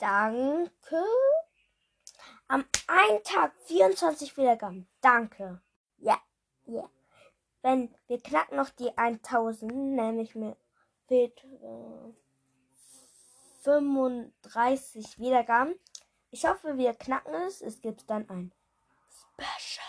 Danke. Am einen Tag 24 Wiedergaben. Danke. Ja, ja. Wenn wir knacken noch die 1000, nämlich mir fehlt äh, 35 Wiedergaben. Ich hoffe, wir knacken es. Es gibt dann ein Special.